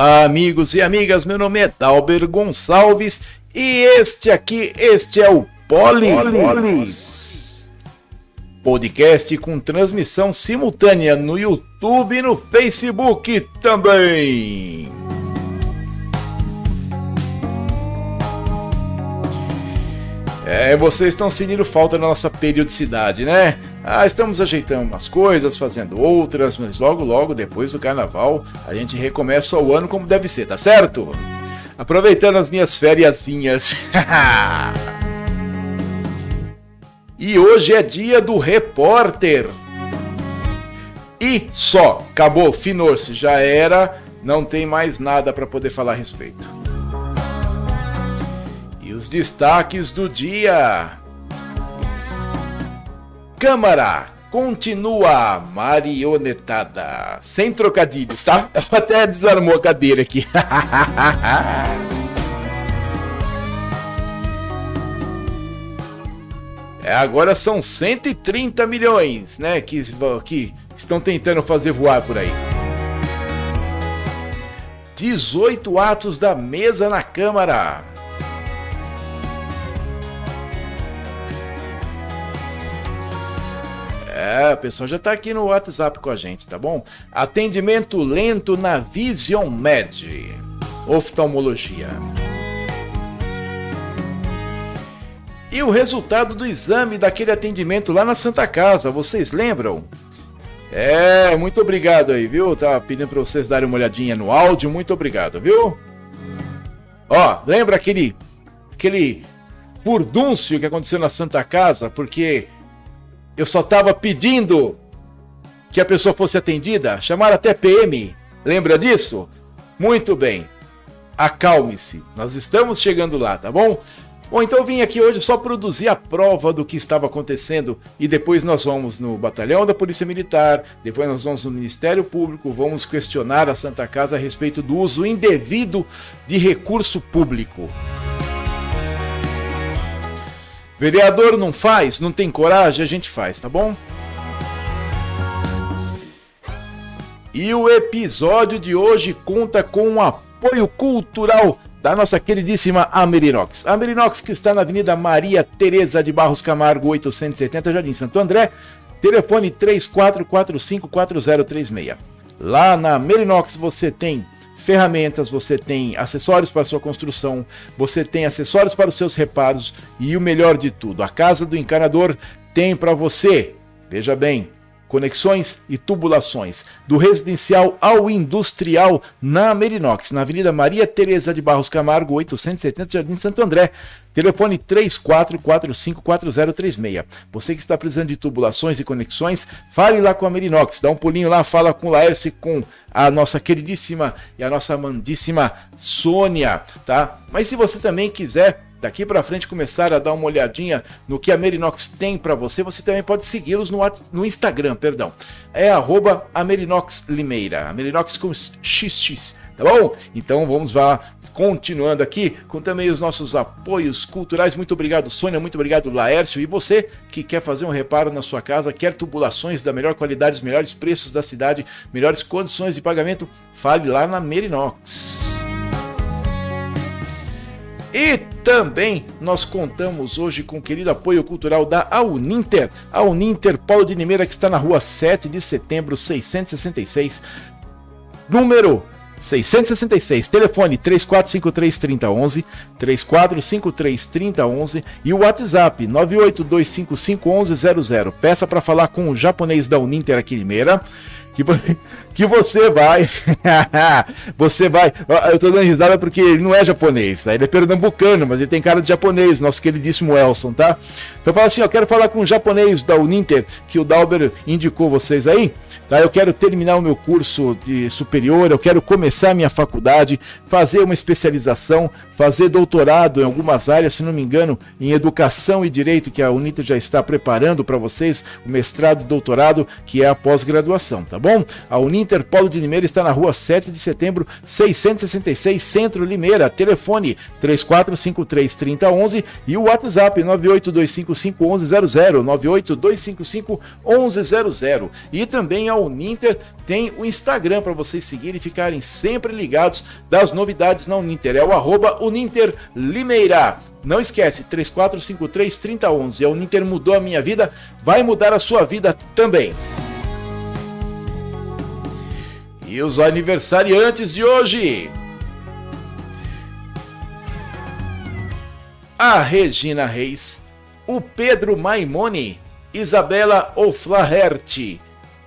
Olá, amigos e amigas. Meu nome é Dalber Gonçalves e este aqui, este é o Poli. Podcast com transmissão simultânea no YouTube e no Facebook também. É, vocês estão sentindo falta da nossa periodicidade, né? Ah, estamos ajeitando umas coisas, fazendo outras, mas logo, logo, depois do carnaval, a gente recomeça o ano como deve ser, tá certo? Aproveitando as minhas fériasinhas. e hoje é dia do repórter. E só, acabou, finou-se, já era, não tem mais nada para poder falar a respeito os destaques do dia. Câmara continua marionetada. Sem trocadilhos, tá? Até desarmou a cadeira aqui. é, agora são 130 milhões, né? Que, que estão tentando fazer voar por aí. 18 atos da mesa na Câmara. É, o pessoal já está aqui no WhatsApp com a gente, tá bom? Atendimento lento na Vision Med. Oftalmologia. E o resultado do exame daquele atendimento lá na Santa Casa, vocês lembram? É, muito obrigado aí, viu? Tá pedindo para vocês darem uma olhadinha no áudio, muito obrigado, viu? Ó, lembra aquele aquele furdúncio que aconteceu na Santa Casa, porque eu só estava pedindo que a pessoa fosse atendida, chamaram até PM. Lembra disso? Muito bem. Acalme-se. Nós estamos chegando lá, tá bom? Bom, então eu vim aqui hoje só produzir a prova do que estava acontecendo e depois nós vamos no batalhão da Polícia Militar, depois nós vamos no Ministério Público, vamos questionar a Santa Casa a respeito do uso indevido de recurso público. Vereador não faz, não tem coragem, a gente faz, tá bom? E o episódio de hoje conta com o apoio cultural da nossa queridíssima Amerinox. Amerinox que está na Avenida Maria Tereza de Barros Camargo, 870, Jardim Santo André. Telefone 34454036. Lá na Amerinox você tem ferramentas, você tem acessórios para sua construção, você tem acessórios para os seus reparos e o melhor de tudo, a casa do encanador tem para você. Veja bem, conexões e tubulações, do residencial ao industrial na Merinox, na Avenida Maria Tereza de Barros Camargo, 870 Jardim Santo André. Telefone 34454036. Você que está precisando de tubulações e conexões, fale lá com a Merinox, dá um pulinho lá, fala com o Laércio com a nossa queridíssima e a nossa amandíssima Sônia, tá? Mas se você também quiser daqui para frente começar a dar uma olhadinha no que a Merinox tem para você, você também pode segui-los no, no, Instagram, perdão. É arroba Amerinox Limeira, Amerinox com XX, tá bom? Então vamos lá, continuando aqui com também os nossos apoios culturais. Muito obrigado, Sônia, muito obrigado, Laércio. E você que quer fazer um reparo na sua casa, quer tubulações da melhor qualidade, os melhores preços da cidade, melhores condições de pagamento, fale lá na Merinox. E também nós contamos hoje com o querido apoio cultural da Uninter, a Uninter Paulo de Limeira, que está na rua 7 de setembro, 666, número 666, telefone 3453-3011, 3453-3011 e o WhatsApp 982551100. Peça para falar com o japonês da Uninter aqui Limeira que, que você vai. você vai. Eu tô dando risada porque ele não é japonês, tá? Ele é pernambucano, mas ele tem cara de japonês, nosso queridíssimo Elson, tá? Então fala assim: eu quero falar com o japonês da Uninter, que o Dalber indicou vocês aí, tá? Eu quero terminar o meu curso de superior, eu quero começar a minha faculdade, fazer uma especialização, fazer doutorado em algumas áreas, se não me engano, em educação e direito, que a Uninter já está preparando para vocês, o mestrado e doutorado, que é a pós-graduação, tá bom? A Uninter Polo de Limeira está na rua 7 de setembro, 666, Centro Limeira. Telefone 3453-3011 e o WhatsApp 982551100, 982551100. E também a Uninter tem o Instagram para vocês seguirem e ficarem sempre ligados das novidades na Uninter. É o arroba Uninter Limeira. Não esquece, 3453-3011. A Uninter mudou a minha vida, vai mudar a sua vida também. E os aniversariantes de hoje. A Regina Reis, o Pedro Maimone, Isabela Oflaherty,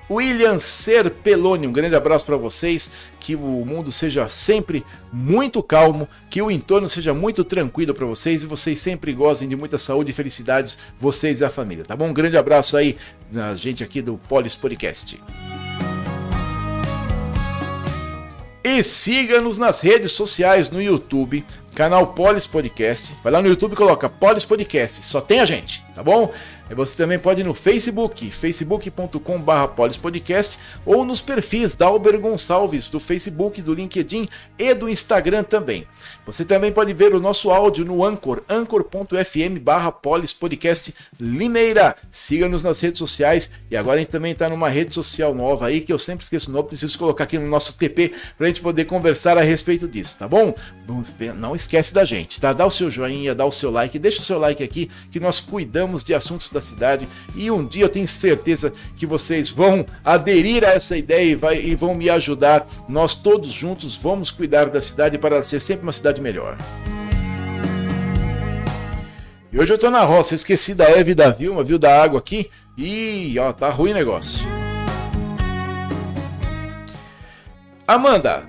William Serpeloni. Um grande abraço para vocês. Que o mundo seja sempre muito calmo, que o entorno seja muito tranquilo para vocês e vocês sempre gozem de muita saúde e felicidades, vocês e a família, tá bom? Um grande abraço aí na gente aqui do Polis Podcast. E siga-nos nas redes sociais no YouTube, canal Polis Podcast. Vai lá no YouTube e coloca Polis Podcast, só tem a gente, tá bom? Você também pode ir no Facebook, facebook.com.br polispodcast ou nos perfis da Alber Gonçalves do Facebook, do LinkedIn e do Instagram também. Você também pode ver o nosso áudio no Anchor, anchor.fm barra polispodcast Limeira. Siga-nos nas redes sociais e agora a gente também está numa rede social nova aí que eu sempre esqueço o nome, preciso colocar aqui no nosso TP para a gente poder conversar a respeito disso, tá bom? Não esquece da gente, tá? Dá o seu joinha, dá o seu like, deixa o seu like aqui que nós cuidamos de assuntos da cidade e um dia eu tenho certeza que vocês vão aderir a essa ideia e, vai, e vão me ajudar. Nós todos juntos vamos cuidar da cidade para ser sempre uma cidade melhor. E hoje eu tô na roça, eu esqueci da Eve e da Vilma, viu da água aqui? E ó, tá ruim o negócio. Amanda,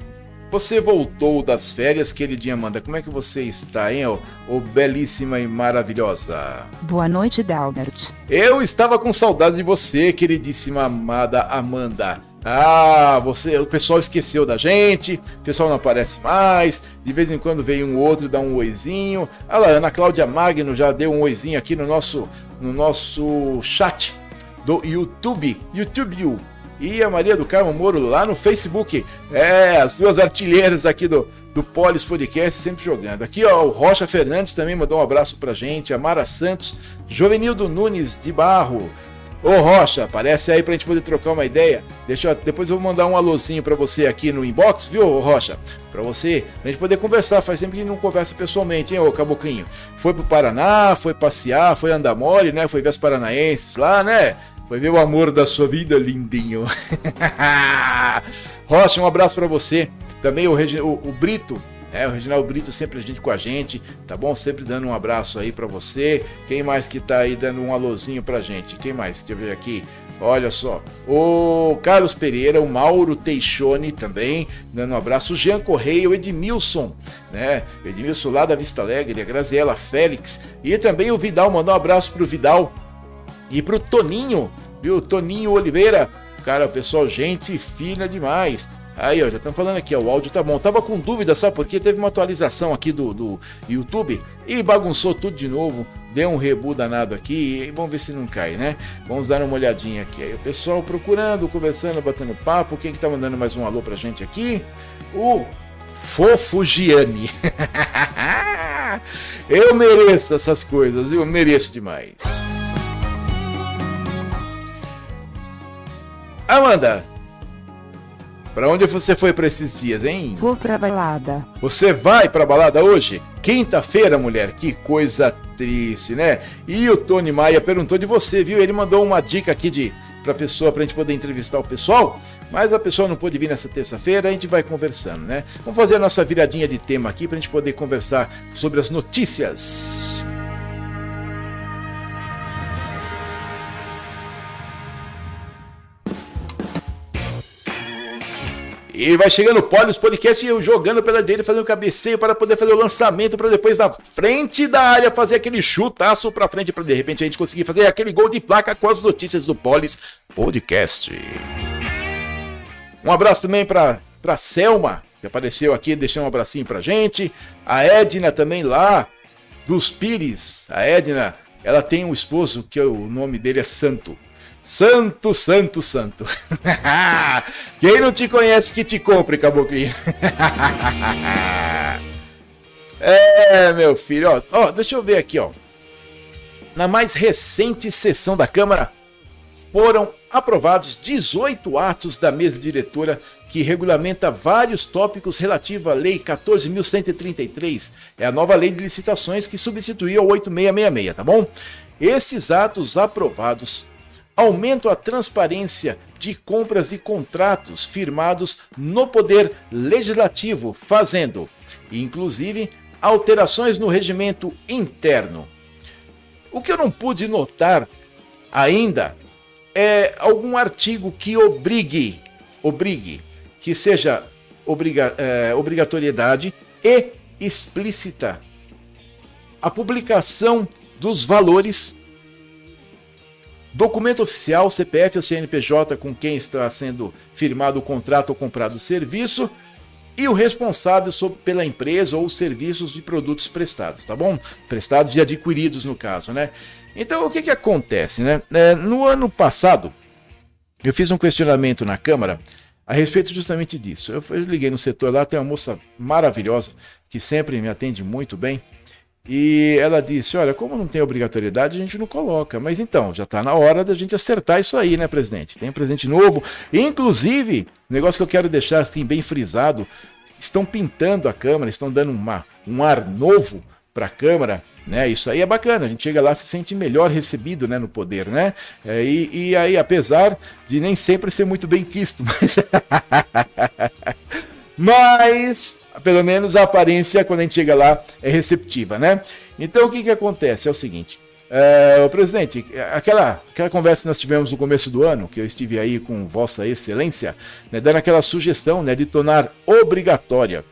você voltou das férias, queridinha Amanda. Como é que você está, hein, ô, belíssima e maravilhosa? Boa noite, Dalbert. Eu estava com saudade de você, queridíssima amada Amanda. Ah, você, o pessoal esqueceu da gente, o pessoal não aparece mais, de vez em quando vem um outro dá um oizinho. Olha lá, Ana Cláudia Magno já deu um oizinho aqui no nosso, no nosso chat do YouTube, YouTube e a Maria do Carmo Moro lá no Facebook. É, as duas artilheiras aqui do, do Polis Podcast sempre jogando. Aqui, ó, o Rocha Fernandes também mandou um abraço pra gente, a Mara Santos, Jovenildo Nunes de Barro. Ô Rocha, aparece aí pra gente poder trocar uma ideia. Deixa eu, depois eu vou mandar um alôzinho pra você aqui no inbox, viu, Rocha? Pra você, pra gente poder conversar. Faz tempo que não conversa pessoalmente, hein, ô Caboclinho? Foi pro Paraná, foi passear, foi andar mole, né? Foi ver os paranaenses lá, né? Foi ver o amor da sua vida, lindinho. Rocha, um abraço para você. Também o, Regi o, o Brito, é, o Reginaldo Brito sempre a gente com a gente, tá bom? Sempre dando um abraço aí para você. Quem mais que tá aí dando um alôzinho pra gente? Quem mais? Deixa eu ver aqui. Olha só, o Carlos Pereira, o Mauro Teixone também, dando um abraço, o Jean Correia, o Edmilson, né? Edmilson lá da Vista Alegre, a Graziela Félix, e também o Vidal, mandou um abraço pro Vidal e pro Toninho, viu? Toninho Oliveira. Cara, pessoal, gente fina demais. Aí, ó, já estão falando aqui, ó, o áudio tá bom. Tava com dúvida, sabe por quê? Teve uma atualização aqui do, do YouTube e bagunçou tudo de novo. Deu um rebu danado aqui e vamos ver se não cai, né? Vamos dar uma olhadinha aqui. Aí o pessoal procurando, conversando, batendo papo. Quem que tá mandando mais um alô pra gente aqui? O Fofo Gianni. eu mereço essas coisas, eu mereço demais. Amanda, para onde você foi para esses dias, hein? Vou pra balada. Você vai pra balada hoje? Quinta-feira, mulher. Que coisa triste, né? E o Tony Maia perguntou de você, viu? Ele mandou uma dica aqui de pra pessoa pra gente poder entrevistar o pessoal, mas a pessoa não pôde vir nessa terça-feira, a gente vai conversando, né? Vamos fazer a nossa viradinha de tema aqui pra gente poder conversar sobre as notícias. E vai chegando o Polios Podcast e eu jogando pela direita, fazendo cabeceio para poder fazer o lançamento, para depois na frente da área fazer aquele chutaço para frente, para de repente a gente conseguir fazer aquele gol de placa com as notícias do Polis Podcast. Um abraço também para para Selma, que apareceu aqui, deixou um abracinho pra gente. A Edna também lá, dos Pires. A Edna, ela tem um esposo que o nome dele é Santo. Santo, santo, santo. Quem não te conhece que te compre, caboclinho. é, meu filho, ó, ó, deixa eu ver aqui, ó. Na mais recente sessão da Câmara, foram aprovados 18 atos da mesa diretora que regulamenta vários tópicos relativos à Lei 14.133. É a nova lei de licitações que substituiu a 8666, tá bom? Esses atos aprovados aumentam a transparência de compras e contratos firmados no Poder Legislativo, fazendo, inclusive, alterações no regimento interno. O que eu não pude notar ainda é algum artigo que obrigue, obrigue, que seja obriga, é, obrigatoriedade e explícita a publicação dos valores, documento oficial, CPF ou CNPJ com quem está sendo firmado o contrato ou comprado o serviço e o responsável sobre, pela empresa ou serviços de produtos prestados, tá bom? Prestados e adquiridos no caso, né? Então o que que acontece, né? É, no ano passado eu fiz um questionamento na Câmara a respeito justamente disso. Eu, eu liguei no setor lá, tem uma moça maravilhosa que sempre me atende muito bem. E ela disse: Olha, como não tem obrigatoriedade, a gente não coloca. Mas então, já está na hora da gente acertar isso aí, né, presidente? Tem um presidente novo. Inclusive, negócio que eu quero deixar assim, bem frisado: estão pintando a Câmara, estão dando uma, um ar novo para a Câmara. Né, isso aí é bacana, a gente chega lá se sente melhor recebido né, no poder, né? É, e, e aí, apesar de nem sempre ser muito bem quisto, mas. mas pelo menos a aparência, quando a gente chega lá, é receptiva, né? Então o que, que acontece? É o seguinte. É, presidente, aquela, aquela conversa que nós tivemos no começo do ano, que eu estive aí com Vossa Excelência, né, dando aquela sugestão né, de tornar obrigatória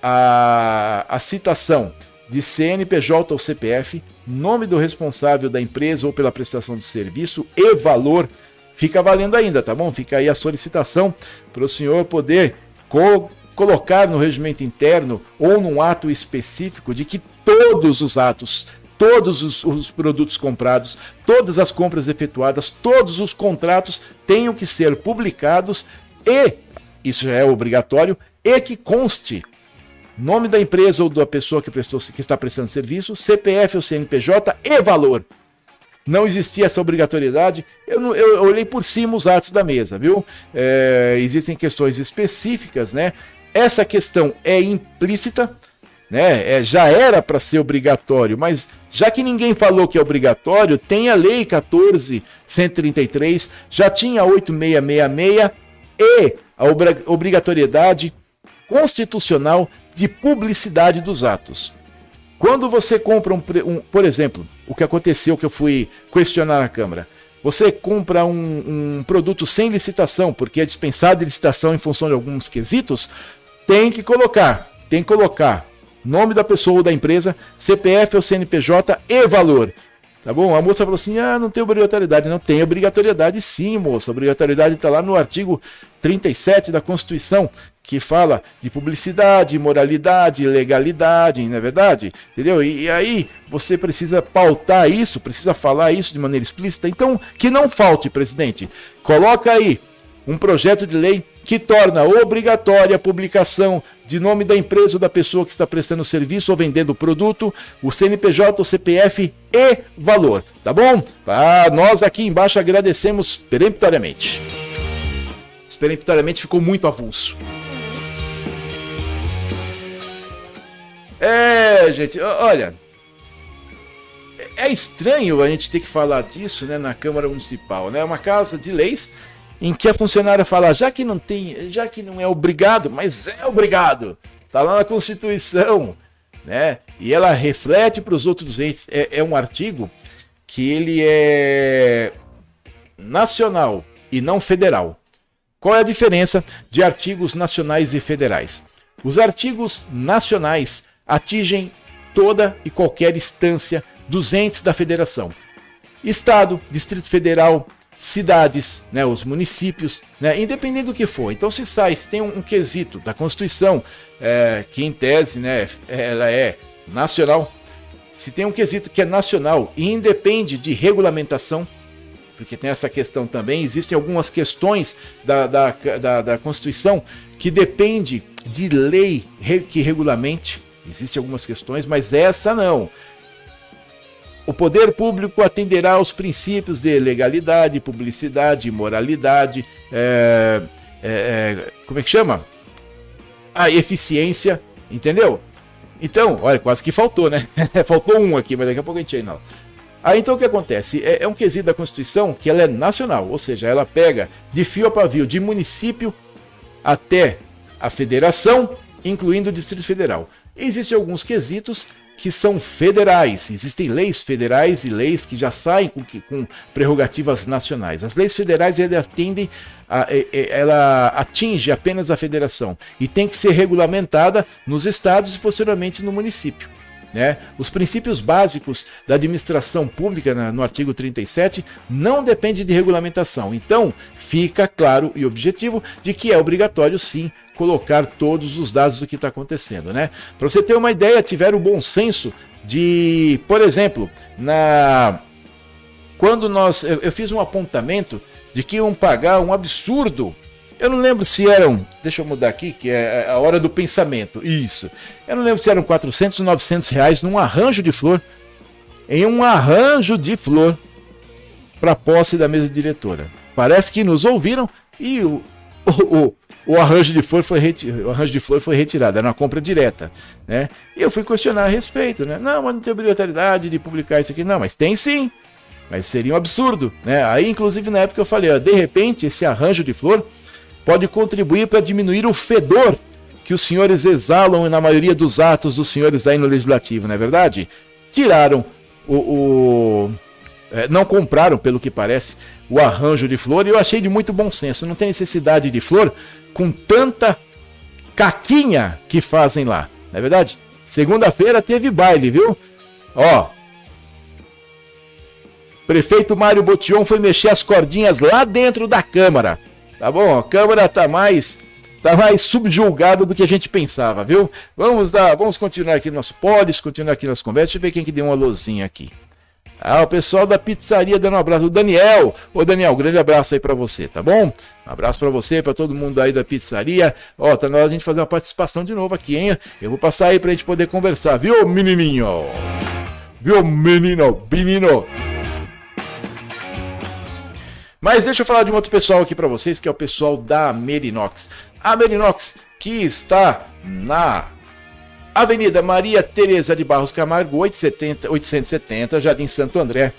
a, a citação de CNPJ ou CPF, nome do responsável da empresa ou pela prestação de serviço e valor, fica valendo ainda, tá bom? Fica aí a solicitação para o senhor poder co colocar no regimento interno ou num ato específico de que todos os atos, todos os, os, produtos comprados, todas as compras efetuadas, todos os contratos tenham que ser publicados e, isso já é obrigatório, e que conste nome da empresa ou da pessoa que, prestou, que está prestando serviço, CPF ou CNPJ e valor. Não existia essa obrigatoriedade. Eu, eu, olhei por cima os atos da mesa, viu? É, existem questões específicas, né? Essa questão é implícita, né? É, já era para ser obrigatório, mas já que ninguém falou que é obrigatório, tem a Lei 14.133, já tinha 8666 e a obrigatoriedade constitucional de publicidade dos atos. Quando você compra um, um, por exemplo, o que aconteceu que eu fui questionar na Câmara, você compra um, um produto sem licitação, porque é dispensado de licitação em função de alguns quesitos, tem que colocar, tem que colocar nome da pessoa ou da empresa, CPF ou CNPJ e valor. Tá bom? A moça falou assim: ah, não tem obrigatoriedade. Não tem obrigatoriedade sim, moça. A obrigatoriedade está lá no artigo 37 da Constituição, que fala de publicidade, moralidade, legalidade, não é verdade? Entendeu? E, e, aí você precisa pautar isso, precisa falar isso de maneira explícita. Então, que não falte, presidente. Coloca aí um projeto de lei que torna obrigatória a publicação de nome da empresa ou da pessoa que está prestando serviço ou vendendo o produto, o CNPJ, o CPF e valor, tá bom? Ah, nós aqui embaixo agradecemos peremptoriamente. Peremptoriamente ficou muito avulso. É, gente, olha, é estranho a gente ter que falar disso, né, na Câmara Municipal, né? Uma casa de leis em que a funcionária fala, já que não tem, já que não é obrigado, mas é obrigado, está lá na Constituição, né? E ela reflete para os outros entes. É, é um artigo que ele é nacional e não federal. Qual é a diferença de artigos nacionais e federais? Os artigos nacionais atingem toda e qualquer instância dos entes da federação. Estado, Distrito Federal, cidades, né, os municípios, né, independente do que for. Então, se sai, se tem um, um quesito da Constituição, é, que em tese né, ela é nacional, se tem um quesito que é nacional e independe de regulamentação, porque tem essa questão também, existem algumas questões da, da, da, da Constituição que depende de lei que regulamente, existem algumas questões, mas essa não. O poder público atenderá aos princípios de legalidade, publicidade, moralidade, é, é, como é que chama? A eficiência, entendeu? Então, olha, quase que faltou, né? faltou um aqui, mas daqui a pouco a gente não. Aí então o que acontece? É, é, um quesito da Constituição que ela é nacional, ou seja, ela pega de fio a pavio, de município até a federação, incluindo o Distrito Federal. Existem alguns quesitos que são federais. Existem leis federais e leis que já saem com, com prerrogativas nacionais. As leis federais atendem a, ela atinge apenas a federação e tem que ser regulamentada nos estados e posteriormente no município. Né? Os princípios básicos da administração pública, no artigo 37, não dependem de regulamentação. Então, fica claro e objetivo de que é obrigatório sim colocar todos os dados do que está acontecendo. Né? Para você ter uma ideia, tiveram o bom senso de, por exemplo, na quando nós eu, eu fiz um apontamento de que iam pagar um absurdo eu não lembro se eram. Deixa eu mudar aqui, que é a hora do pensamento. Isso. Eu não lembro se eram 400 ou 900 reais num arranjo de flor. Em um arranjo de flor para posse da mesa diretora. Parece que nos ouviram e o, o, o, o arranjo de flor foi o arranjo de flor foi retirado, era uma compra direta, né? E eu fui questionar a respeito, né? Não, mas não tem obrigatoriedade de publicar isso aqui, não, mas tem sim. Mas seria um absurdo, né? Aí, inclusive, na época eu falei, ó, de repente, esse arranjo de flor pode contribuir para diminuir o fedor que os senhores exalam na maioria dos atos dos senhores aí no legislativo, não é verdade? Tiraram o. o é, não compraram, pelo que parece, o arranjo de flor e eu achei de muito bom senso. Não tem necessidade de flor com tanta caquinha que fazem lá, não é verdade? Segunda-feira teve baile, viu? Ó. Prefeito Mário Botion foi mexer as cordinhas lá dentro da Câmara. Tá bom? A Câmara tá mais tá mais subjulgada do que a gente pensava, viu? Vamos dar, vamos continuar aqui no nosso polis, continuar aqui nas conversas. Deixa eu ver quem que deu uma luzinha aqui. Ah, o pessoal da pizzaria dando um abraço. O Daniel. Ô, Daniel, grande abraço aí para você, tá bom? Um abraço para você, para todo mundo aí da pizzaria. Ó, tá na hora de a gente fazer uma participação de novo aqui, hein? Eu vou passar aí pra gente poder conversar, viu, menininho? Viu, menino? Menino? Mas deixa eu falar de um outro pessoal aqui para vocês, que é o pessoal da Merinox. A Merinox que está na Avenida Maria Tereza de Barros Camargo, 870, 870, Jardim Santo André.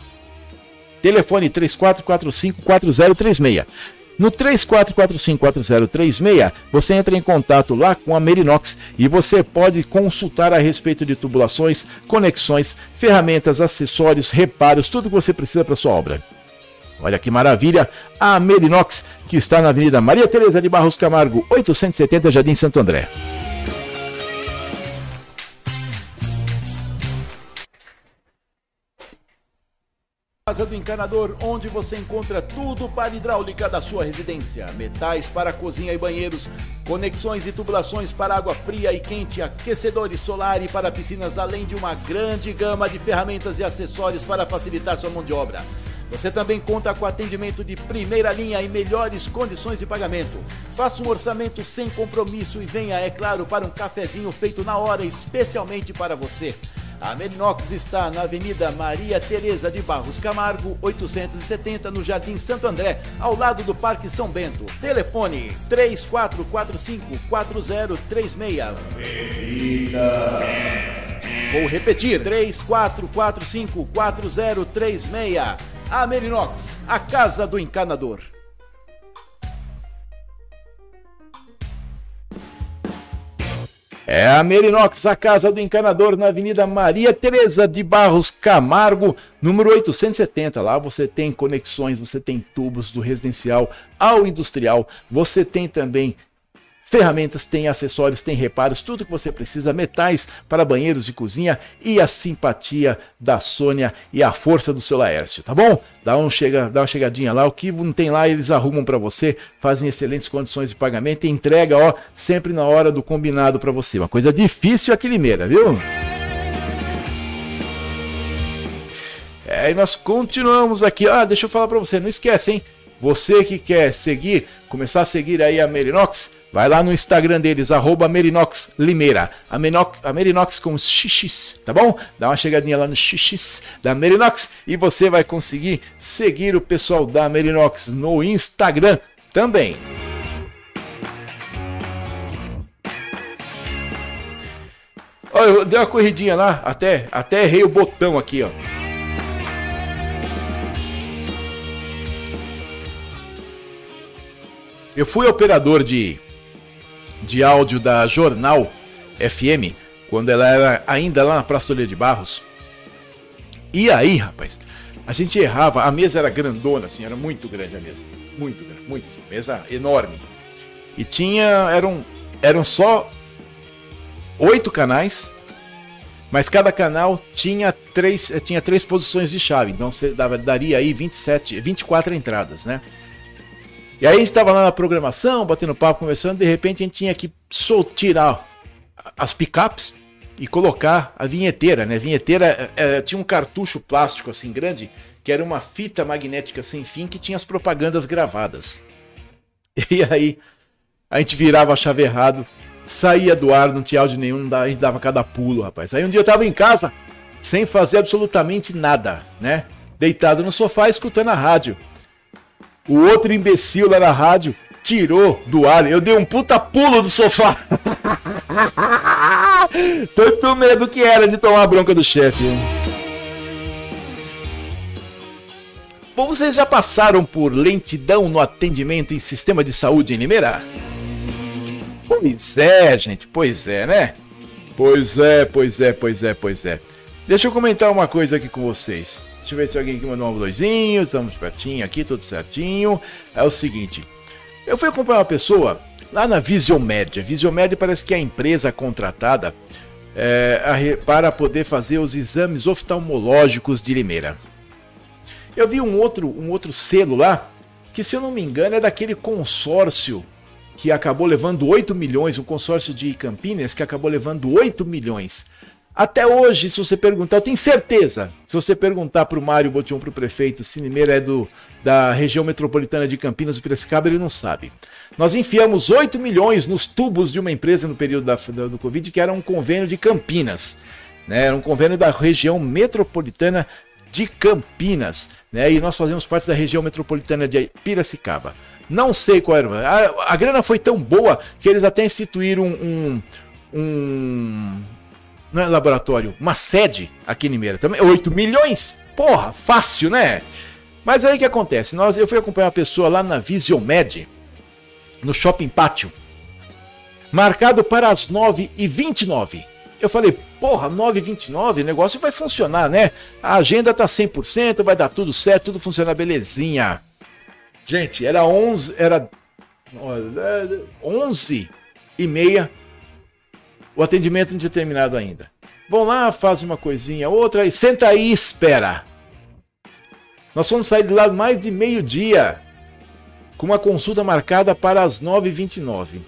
Telefone 34454036. No 34454036, você entra em contato lá com a Merinox e você pode consultar a respeito de tubulações, conexões, ferramentas, acessórios, reparos, tudo que você precisa para sua obra. Olha que maravilha! A Merinox, que está na Avenida Maria Tereza de Barros Camargo, 870 Jardim Santo André. Casa do Encanador, onde você encontra tudo para hidráulica da sua residência: metais para cozinha e banheiros, conexões e tubulações para água fria e quente, aquecedores solar e para piscinas, além de uma grande gama de ferramentas e acessórios para facilitar sua mão de obra. Você também conta com atendimento de primeira linha e melhores condições de pagamento. Faça um orçamento sem compromisso e venha, é claro, para um cafezinho feito na hora especialmente para você. A Merinox está na Avenida Maria Tereza de Barros Camargo, 870, no Jardim Santo André, ao lado do Parque São Bento. Telefone 3445-4036. Vou repetir: 3445-4036. A Merinox, a casa do encanador. É a Merinox, a casa do encanador, na Avenida Maria Tereza de Barros Camargo, número 870. Lá você tem conexões, você tem tubos do residencial ao industrial, você tem também Ferramentas, tem acessórios, tem reparos, tudo que você precisa, metais para banheiros e cozinha e a simpatia da Sônia e a força do seu Laércio, tá bom? Dá, um chega, dá uma chegadinha lá, o que não tem lá eles arrumam para você, fazem excelentes condições de pagamento e entrega, ó, sempre na hora do combinado para você. Uma coisa difícil aqui Limeira, viu? É, e nós continuamos aqui. Ah, deixa eu falar para você, não esquece, hein? Você que quer seguir, começar a seguir aí a Merinox, Vai lá no Instagram deles, arroba Merinox Limeira. A, Menox, a Merinox com xx, tá bom? Dá uma chegadinha lá no xx da Merinox e você vai conseguir seguir o pessoal da Merinox no Instagram também. Olha, eu dei uma corridinha lá, até, até errei o botão aqui, ó. Eu fui operador de de áudio da Jornal FM, quando ela era ainda lá na Praça de Barros. E aí, rapaz, a gente errava, a mesa era grandona, assim, era muito grande a mesa. Muito grande, muito. Mesa enorme. E tinha, eram, eram só oito canais, mas cada canal tinha três, tinha três posições de chave, então você dava, daria aí 27, 24 entradas, né? E aí a gente estava lá na programação, batendo papo, conversando, de repente a gente tinha que tirar as picapes e colocar a vinheteira, né? A vinheteira é, tinha um cartucho plástico assim grande, que era uma fita magnética sem fim que tinha as propagandas gravadas. E aí a gente virava a chave errado, saía do ar, não tinha áudio nenhum, a gente dava cada pulo, rapaz. Aí um dia eu tava em casa, sem fazer absolutamente nada, né? Deitado no sofá, escutando a rádio. O outro imbecil lá na rádio tirou do ar. Eu dei um puta pulo do sofá. Tanto medo que era de tomar a bronca do chefe. Bom, vocês já passaram por lentidão no atendimento em sistema de saúde em Limeira? Pois é, gente, pois é, né? Pois é, pois é, pois é, pois é. Deixa eu comentar uma coisa aqui com vocês. Deixa eu ver se alguém aqui mandou um alôzinho. Estamos pertinho aqui, tudo certinho. É o seguinte: eu fui acompanhar uma pessoa lá na Visiomed. A Visiomed parece que é a empresa contratada é, para poder fazer os exames oftalmológicos de Limeira. Eu vi um outro, um outro selo lá, que se eu não me engano é daquele consórcio que acabou levando 8 milhões, um consórcio de Campinas que acabou levando 8 milhões até hoje, se você perguntar, eu tenho certeza, se você perguntar para o Mário Botion, para o prefeito, se Limeira é do, da região metropolitana de Campinas do Piracicaba, ele não sabe. Nós enfiamos 8 milhões nos tubos de uma empresa no período da, do, Covid, que era um convênio de Campinas. Né? Era um convênio da região metropolitana de Campinas. Né? E nós fazemos parte da região metropolitana de Piracicaba. Não sei qual era. A, a grana foi tão boa que eles até instituíram um, um não é laboratório, uma sede aqui em Limeira também. 8 milhões? Porra, fácil, né? Mas aí o que acontece? Nós, eu fui acompanhar uma pessoa lá na Visiomed, no Shopping Pátio, marcado para as 9h29. Eu falei, porra, 9h29, o negócio vai funcionar, né? A agenda tá 100%, vai dar tudo certo, tudo funciona belezinha. Gente, era 11, era 11 e meia o atendimento não tinha terminado ainda. Vão lá, faz uma coisinha, outra, e senta aí e espera. Nós fomos sair de lá mais de meio-dia, com uma consulta marcada para as 9h29.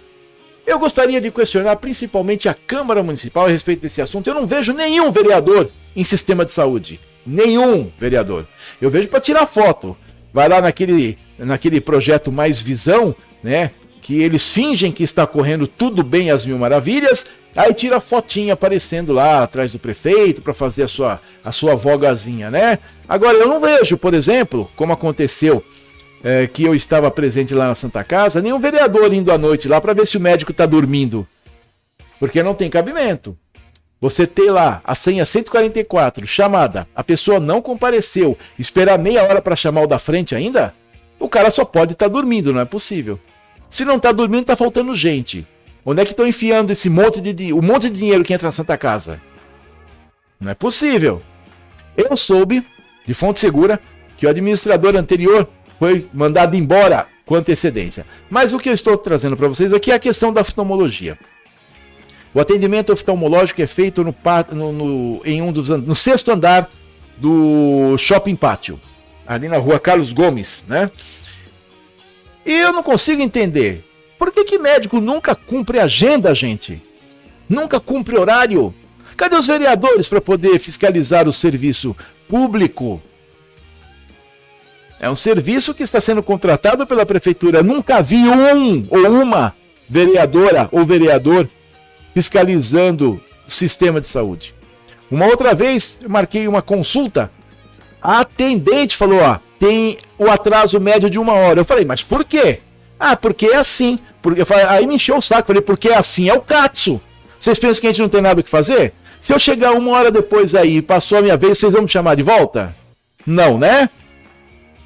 Eu gostaria de questionar principalmente a Câmara Municipal a respeito desse assunto. Eu não vejo nenhum vereador em sistema de saúde. Nenhum vereador. Eu vejo para tirar foto. Vai lá naquele, naquele projeto Mais Visão, né? Que eles fingem que está correndo tudo bem às mil maravilhas Aí tira a fotinha aparecendo lá atrás do prefeito para fazer a sua, a sua vogazinha, né? Agora, eu não vejo, por exemplo, como aconteceu é, que eu estava presente lá na Santa Casa, nenhum vereador indo à noite lá para ver se o médico está dormindo. Porque não tem cabimento. Você ter lá a senha 144, chamada, a pessoa não compareceu, esperar meia hora para chamar o da frente ainda? O cara só pode estar tá dormindo, não é possível. Se não está dormindo, está faltando gente. Onde é que estão enfiando esse monte de, o monte de dinheiro que entra na Santa Casa? Não é possível. Eu soube, de fonte segura, que o administrador anterior foi mandado embora com antecedência. Mas o que eu estou trazendo para vocês aqui é a questão da oftalmologia. O atendimento oftalmológico é feito no, no, no, em um dos, no sexto andar do Shopping Pátio, ali na rua Carlos Gomes, né? E eu não consigo entender por que, que médico nunca cumpre agenda, gente? Nunca cumpre horário? Cadê os vereadores para poder fiscalizar o serviço público? É um serviço que está sendo contratado pela prefeitura. Nunca vi um ou uma vereadora ou vereador fiscalizando o sistema de saúde. Uma outra vez, eu marquei uma consulta. A atendente falou: ó, tem o atraso médio de uma hora. Eu falei, mas por quê? Ah, porque é assim. Porque, aí me encheu o saco. Falei, porque assim, é o Katsu. Vocês pensam que a gente não tem nada o que fazer? Se eu chegar uma hora depois aí e passou a minha vez, vocês vão me chamar de volta? Não, né?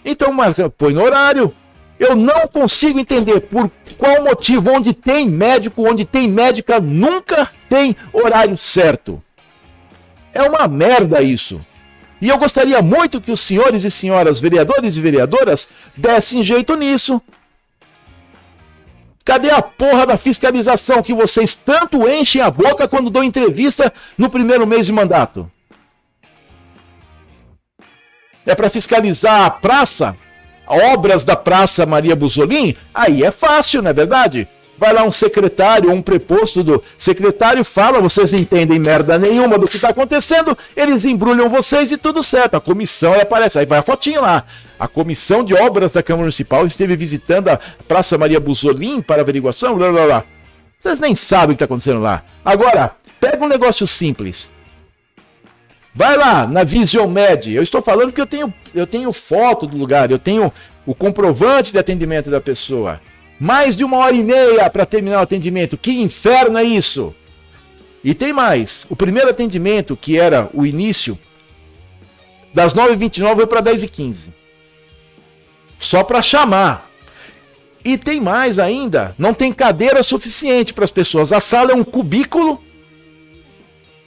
Então, marca, põe no horário. Eu não consigo entender por qual motivo, onde tem médico, onde tem médica, nunca tem horário certo. É uma merda isso. E eu gostaria muito que os senhores e senhoras vereadores e vereadoras dessem jeito nisso. Cadê a porra da fiscalização que vocês tanto enchem a boca quando dão entrevista no primeiro mês de mandato? É para fiscalizar a praça? Obras da Praça Maria Busolim? Aí é fácil, não é verdade? Vai lá um secretário, um preposto do secretário, fala, vocês entendem merda nenhuma do que está acontecendo, eles embrulham vocês e tudo certo. A comissão aparece, aí vai a fotinho lá. A comissão de obras da Câmara Municipal esteve visitando a Praça Maria Busolim para averiguação, blá blá blá. Vocês nem sabem o que está acontecendo lá. Agora, pega um negócio simples. Vai lá na Visiomed. Eu estou falando que eu tenho, eu tenho foto do lugar, eu tenho o comprovante de atendimento da pessoa. Mais de uma hora e meia para terminar o atendimento. Que inferno é isso? E tem mais. O primeiro atendimento, que era o início, das 9h29 foi para 10h15. Só para chamar. E tem mais ainda. Não tem cadeira suficiente para as pessoas. A sala é um cubículo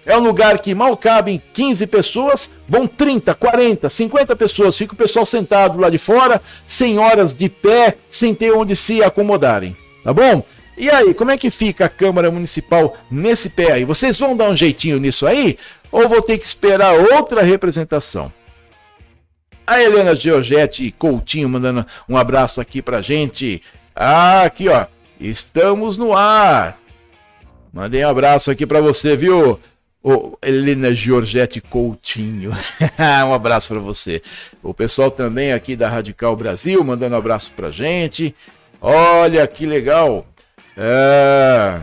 é um lugar que mal cabem 15 pessoas, vão 30, 40, 50 pessoas. Fica o pessoal sentado lá de fora, sem horas de pé, sem ter onde se acomodarem. Tá bom? E aí, como é que fica a Câmara Municipal nesse pé aí? Vocês vão dar um jeitinho nisso aí? Ou vou ter que esperar outra representação? A Helena Georgette Coutinho mandando um abraço aqui pra gente. Ah, aqui ó, estamos no ar. Mandei um abraço aqui para você, viu? Ô, Helena Giorgetti Coutinho, um abraço para você. O pessoal também aqui da Radical Brasil mandando um abraço pra gente. Olha que legal. É...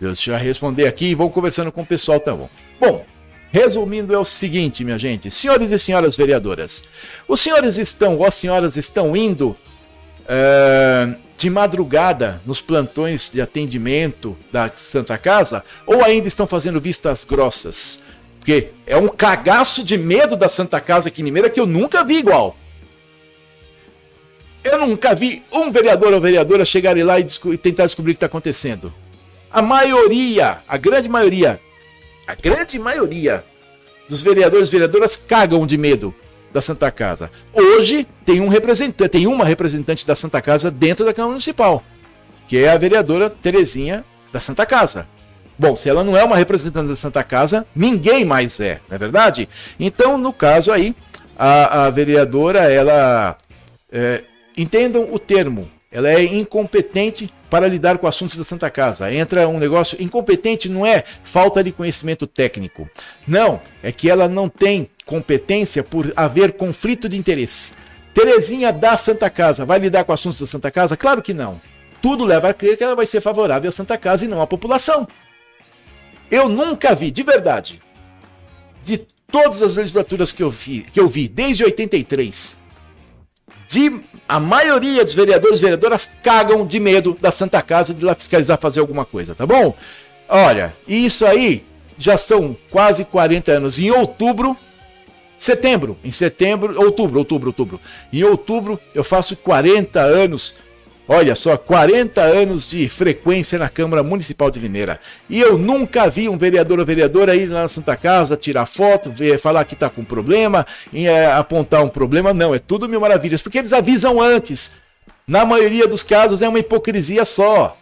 Deixa eu responder aqui e vou conversando com o pessoal tá bom. Bom, resumindo é o seguinte, minha gente. Senhores e senhoras vereadoras, os senhores estão, ou as senhoras estão indo é, de madrugada nos plantões de atendimento da Santa Casa ou ainda estão fazendo vistas grossas? Porque é um cagaço de medo da Santa Casa aqui em Limeira que eu nunca vi igual. Eu nunca vi um vereador ou vereadora chegarem lá e, e tentar descobrir o que está acontecendo. A maioria, a grande maioria, a grande maioria dos vereadores e vereadoras cagam de medo da Santa Casa. Hoje tem um representante, tem uma representante da Santa Casa dentro da Câmara Municipal, que é a vereadora Terezinha da Santa Casa. Bom, se ela não é uma representante da Santa Casa, ninguém mais é, não é verdade? Então, no caso aí, a, a vereadora, ela. É, entendam o termo, ela é incompetente para lidar com assuntos da Santa Casa. Entra um negócio incompetente, não é falta de conhecimento técnico. Não, é que ela não tem competência por haver conflito de interesse. Terezinha da Santa Casa vai lidar com assuntos da Santa Casa? Claro que não. Tudo leva a crer que ela vai ser favorável à Santa Casa e não à população. Eu nunca vi, de verdade, de todas as legislaturas que eu vi, que eu vi desde 83, de a maioria dos vereadores e vereadoras cagam de medo da Santa Casa de lá fiscalizar fazer alguma coisa, tá bom? Olha, isso aí já são quase 40 anos. Em outubro Setembro, em setembro, outubro, outubro, outubro. Em outubro eu faço 40 anos. Olha só, 40 anos de frequência na Câmara Municipal de Limeira. E eu nunca vi um vereador ou vereadora ir lá na Santa Casa, tirar foto, ver, falar que está com problema, e, é, apontar um problema. Não, é tudo mil maravilhas, porque eles avisam antes. Na maioria dos casos é uma hipocrisia só.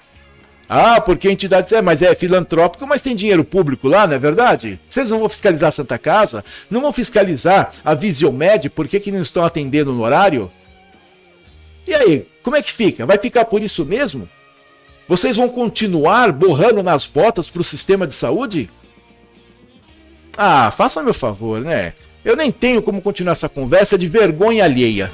Ah, porque a entidade é, mas é filantrópico, mas tem dinheiro público lá, não é verdade? Vocês não vão fiscalizar a Santa Casa? Não vão fiscalizar a Visiomed? Por que, que não estão atendendo no horário? E aí, como é que fica? Vai ficar por isso mesmo? Vocês vão continuar borrando nas botas para o sistema de saúde? Ah, faça meu favor, né? Eu nem tenho como continuar essa conversa de vergonha alheia.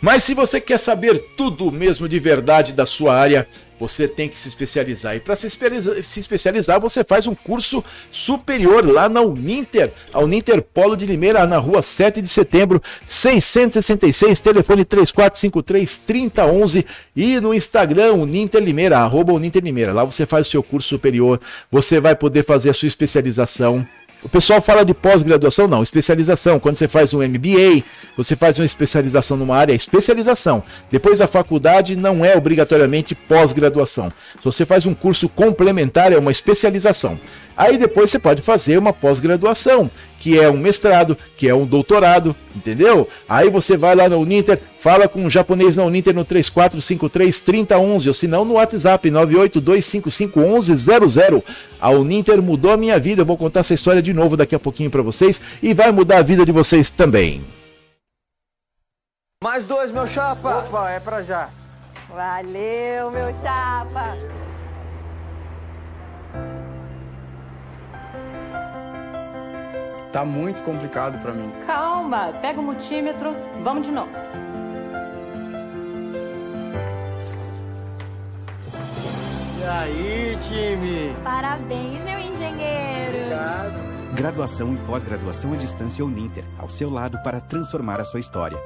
Mas se você quer saber tudo mesmo de verdade da sua área, você tem que se especializar. E para se, se, especializar, você faz um curso superior lá na Uninter, a Uninter Polo de Limeira, na rua 7 de setembro, 666, telefone 3453 3011 e no Instagram, Uninter Limeira, arroba Uninter Limeira. Lá você faz o seu curso superior, você vai poder fazer a sua especialização o pessoal fala de pós-graduação, não, especialização. Quando você faz um MBA, você faz uma especialização numa área, é especialização. Depois a faculdade não é obrigatoriamente pós-graduação. Se você faz um curso complementar, é uma especialização. Aí depois você pode fazer uma pós-graduação, que é um mestrado, que é um doutorado, entendeu? Aí você vai lá no Uninter, fala com um japonês na Uninter no 3453 3011, ou se não no WhatsApp 982551100. A Uninter mudou a minha vida, eu vou contar essa história de novo daqui a pouquinho para vocês e vai mudar a vida de vocês também. Mais dois, meu chapa. Opa, é pra já. Valeu, meu chapa. Tá muito complicado para mim. Calma, pega o multímetro, vamos de novo. E aí, time? Parabéns, meu engenheiro. Obrigado. Graduação e pós-graduação à distância Uninter, ao seu lado para transformar a sua história.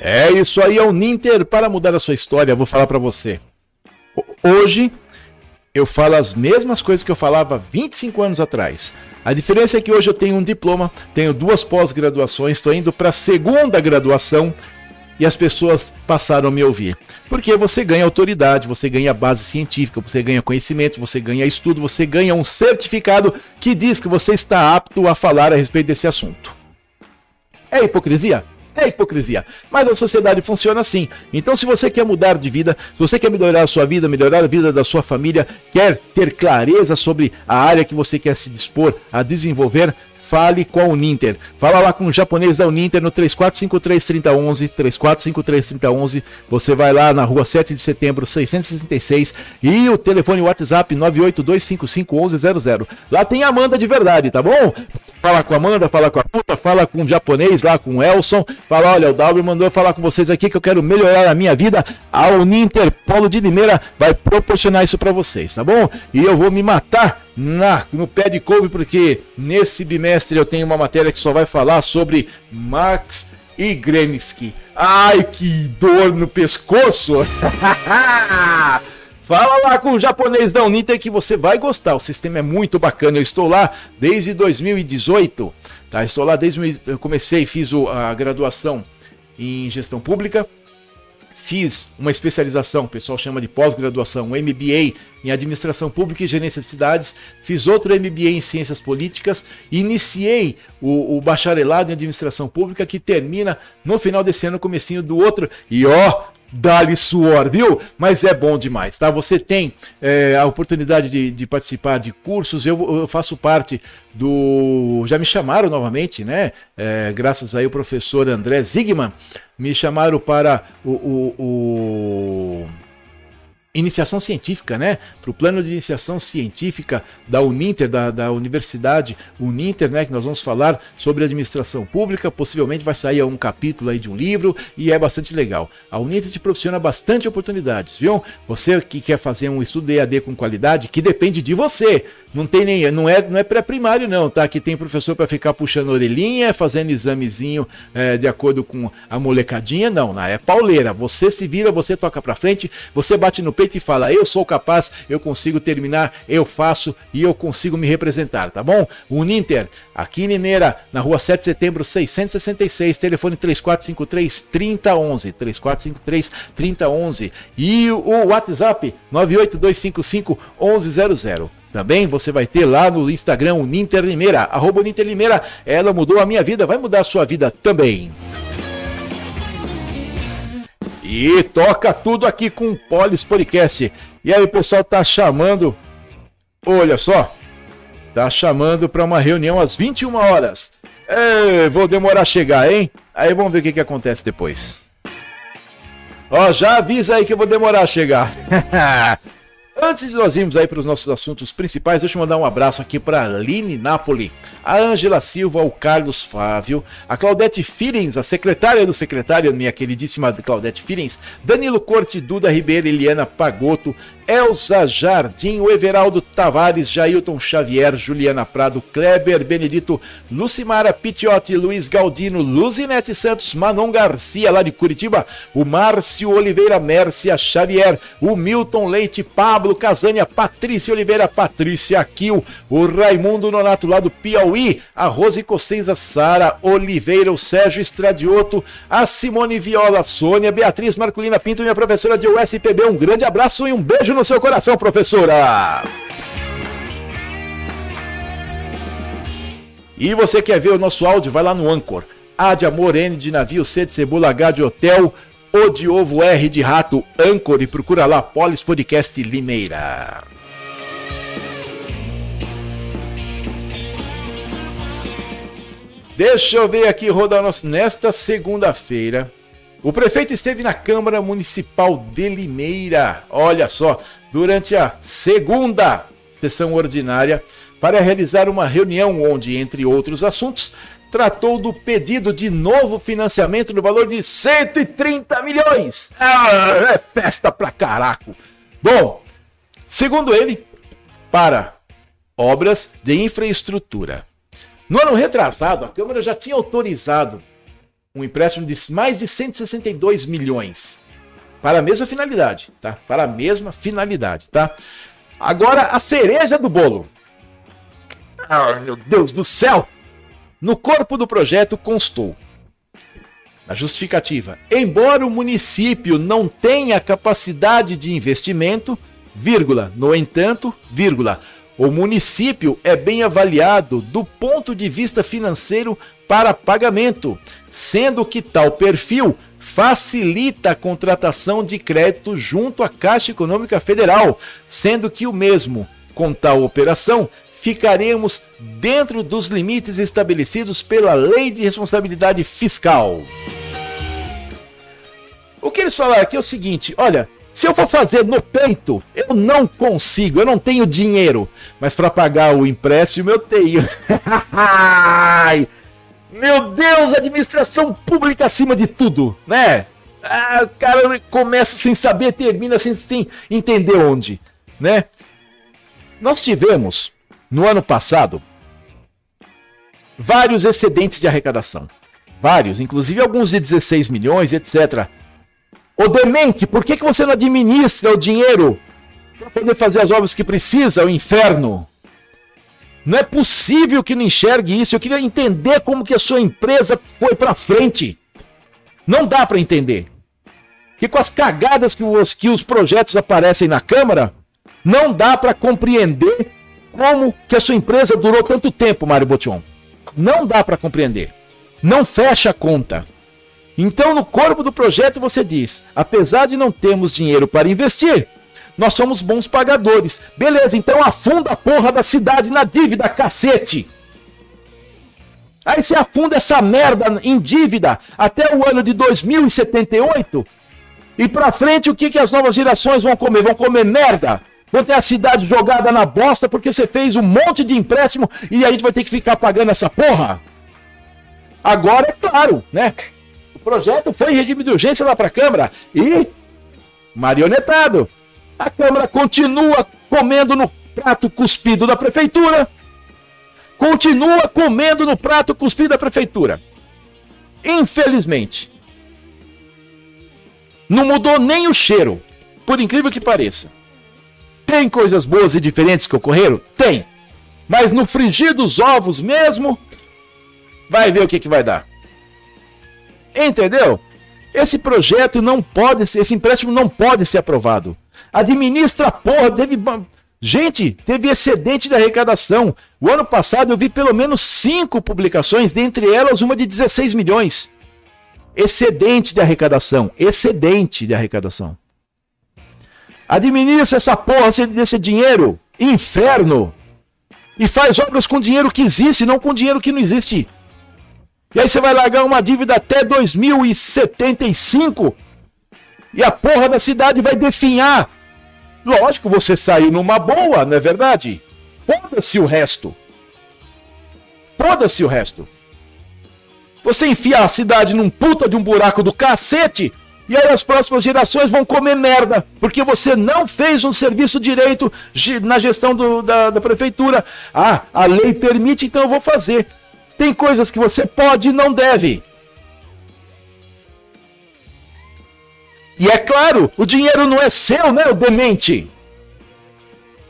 É isso aí, é o Ninter para mudar a sua história. Vou falar para você. Hoje eu falo as mesmas coisas que eu falava 25 anos atrás. A diferença é que hoje eu tenho um diploma, tenho duas pós-graduações, estou indo para a segunda graduação e as pessoas passaram a me ouvir. Porque você ganha autoridade, você ganha base científica, você ganha conhecimento, você ganha estudo, você ganha um certificado que diz que você está apto a falar a respeito desse assunto. É hipocrisia? É hipocrisia. Mas a sociedade funciona assim. Então, se você quer mudar de vida, se você quer melhorar a sua vida, melhorar a vida da sua família, quer ter clareza sobre a área que você quer se dispor a desenvolver, fale com a Uninter. Fala lá com o japonês da Uninter no 3453-3011, 3453-3011. Você vai lá na rua 7 de setembro, 666 e o telefone WhatsApp 982551100. Lá tem a Amanda de verdade, tá bom? Fala com a Amanda, fala com a puta, fala com o japonês lá, com o Elson. Fala, olha, o W mandou falar com vocês aqui que eu quero melhorar a minha vida. A Uninter Polo de Limeira vai proporcionar isso para vocês, tá bom? E eu vou me matar na, no pé de couve, porque nesse bimestre eu tenho uma matéria que só vai falar sobre Max e Gremsky. Ai, que dor no pescoço! Fala lá com o japonês da Uniter que você vai gostar. O sistema é muito bacana. Eu estou lá desde 2018. Tá? Estou lá desde eu comecei, fiz a graduação em gestão pública fiz uma especialização, o pessoal chama de pós-graduação, um MBA em administração pública e gerência de cidades, fiz outro MBA em ciências políticas, iniciei o, o bacharelado em administração pública que termina no final desse ano, comecinho do outro, e ó, dá-lhe suor, viu? Mas é bom demais, tá? Você tem é, a oportunidade de, de, participar de cursos, eu, eu, faço parte do. Já me chamaram novamente, né? É, graças aí o professor André Zigman, me chamaram para o, o, o iniciação científica, né? Para o plano de iniciação científica da Uninter, da, da Universidade Uninter, né? Que nós vamos falar sobre administração pública. Possivelmente vai sair um capítulo aí de um livro e é bastante legal. A Uninter te proporciona bastante oportunidades, viu? Você que quer fazer um estudo EAD com qualidade, que depende de você. Não tem nem, não é, não é pré-primário não, tá? Que tem professor para ficar puxando orelhinha, fazendo examezinho é, de acordo com a molecadinha, não, não é pauleira. Você se vira, você toca para frente, você bate no peito e fala: "Eu sou capaz, eu consigo terminar, eu faço e eu consigo me representar", tá bom? Uninter, aqui em Limeira, na Rua 7 de Setembro, 666, telefone 3453 3011, 3453 3011 e o WhatsApp 98255 1100. Também você vai ter lá no Instagram o Ninter Limeira, arroba Ninter Limeira. Ela mudou a minha vida, vai mudar a sua vida também. E toca tudo aqui com o Polis Podcast. E aí pessoal tá chamando, olha só, tá chamando para uma reunião às 21 horas. É, vou demorar a chegar, hein? Aí vamos ver o que, que acontece depois. Ó, já avisa aí que eu vou demorar a chegar. Antes de nós irmos aí para os nossos assuntos principais, deixa eu mandar um abraço aqui para Aline Napoli, a Ângela Silva, o Carlos Fávio, a Claudete Firens, a secretária do secretário, minha queridíssima Claudete Firens, Danilo Corte, Duda Ribeiro, Eliana Pagoto, Elza Jardim, o Everaldo Tavares, Jailton Xavier, Juliana Prado, Kleber Benedito, Lucimara Pitiotti, Luiz Galdino, Luzinete Santos, Manon Garcia, lá de Curitiba, o Márcio Oliveira Mércia Xavier, o Milton Leite, Pablo Casânia, Patrícia Oliveira, Patrícia Kiel, o Raimundo Nonato, lá do Piauí, a Rose Cossenza, Sara Oliveira, o Sérgio Estradioto, a Simone Viola, Sônia, Beatriz Marculina Pinto, minha professora de USPB, um grande abraço e um beijo no seu coração, professora! E você quer ver o nosso áudio? Vai lá no Anchor. A de amor, N de navio, C de cebola, H de hotel, O de ovo, R de rato, Anchor e procura lá Polis Podcast Limeira. Deixa eu ver aqui, rodar nosso. Nesta segunda-feira, o prefeito esteve na Câmara Municipal de Limeira, olha só, durante a segunda sessão ordinária, para realizar uma reunião onde, entre outros assuntos, tratou do pedido de novo financiamento no valor de 130 milhões. Ah, é festa pra caraco. Bom, segundo ele, para obras de infraestrutura. No ano retrasado, a Câmara já tinha autorizado um empréstimo de mais de 162 milhões para a mesma finalidade, tá? Para a mesma finalidade, tá? Agora a cereja do bolo. Ah, meu Deus do céu! No corpo do projeto constou na justificativa, embora o município não tenha capacidade de investimento, vírgula, no entanto, vírgula, o município é bem avaliado do ponto de vista financeiro para pagamento, sendo que tal perfil facilita a contratação de crédito junto à Caixa Econômica Federal, sendo que o mesmo, com tal operação, ficaremos dentro dos limites estabelecidos pela Lei de Responsabilidade Fiscal. O que eles falaram aqui é o seguinte: olha, se eu for fazer no peito, eu não consigo, eu não tenho dinheiro, mas para pagar o empréstimo eu tenho. Meu Deus, administração pública acima de tudo, né? Ah, o cara começa sem saber, termina sem, sem entender onde, né? Nós tivemos, no ano passado, vários excedentes de arrecadação. Vários, inclusive alguns de 16 milhões, etc. Ô demente, por que, que você não administra o dinheiro para poder fazer as obras que precisa, o inferno? Não é possível que não enxergue isso. Eu queria entender como que a sua empresa foi para frente. Não dá para entender. Que com as cagadas que os, que os projetos aparecem na Câmara, não dá para compreender como que a sua empresa durou tanto tempo, Mário Botion. Não dá para compreender. Não fecha a conta. Então, no corpo do projeto, você diz: apesar de não termos dinheiro para investir, nós somos bons pagadores. Beleza, então afunda a porra da cidade na dívida, cacete. Aí você afunda essa merda em dívida até o ano de 2078. E pra frente, o que, que as novas gerações vão comer? Vão comer merda? Vão ter a cidade jogada na bosta porque você fez um monte de empréstimo e a gente vai ter que ficar pagando essa porra? Agora, é claro, né? O projeto foi em regime de urgência lá pra Câmara e marionetado. A Câmara continua comendo no prato cuspido da Prefeitura. Continua comendo no prato cuspido da Prefeitura. Infelizmente. Não mudou nem o cheiro, por incrível que pareça. Tem coisas boas e diferentes que ocorreram? Tem. Mas no frigir dos ovos mesmo, vai ver o que, que vai dar. Entendeu? Esse projeto não pode ser, esse empréstimo não pode ser aprovado. Administra a porra, teve. Gente, teve excedente de arrecadação. O ano passado eu vi pelo menos cinco publicações, dentre elas uma de 16 milhões. Excedente de arrecadação. Excedente de arrecadação. Administra essa porra desse dinheiro. Inferno. E faz obras com dinheiro que existe, não com dinheiro que não existe. E aí você vai largar uma dívida até 2075 e a porra da cidade vai definhar Lógico, você saiu numa boa, não é verdade? Foda-se o resto. Foda-se o resto. Você enfia a cidade num puta de um buraco do cacete e aí as próximas gerações vão comer merda, porque você não fez um serviço direito na gestão do- da, da prefeitura. Ah, a lei permite, então eu vou fazer. Tem coisas que você pode e não deve. E é claro, o dinheiro não é seu, né, o demente?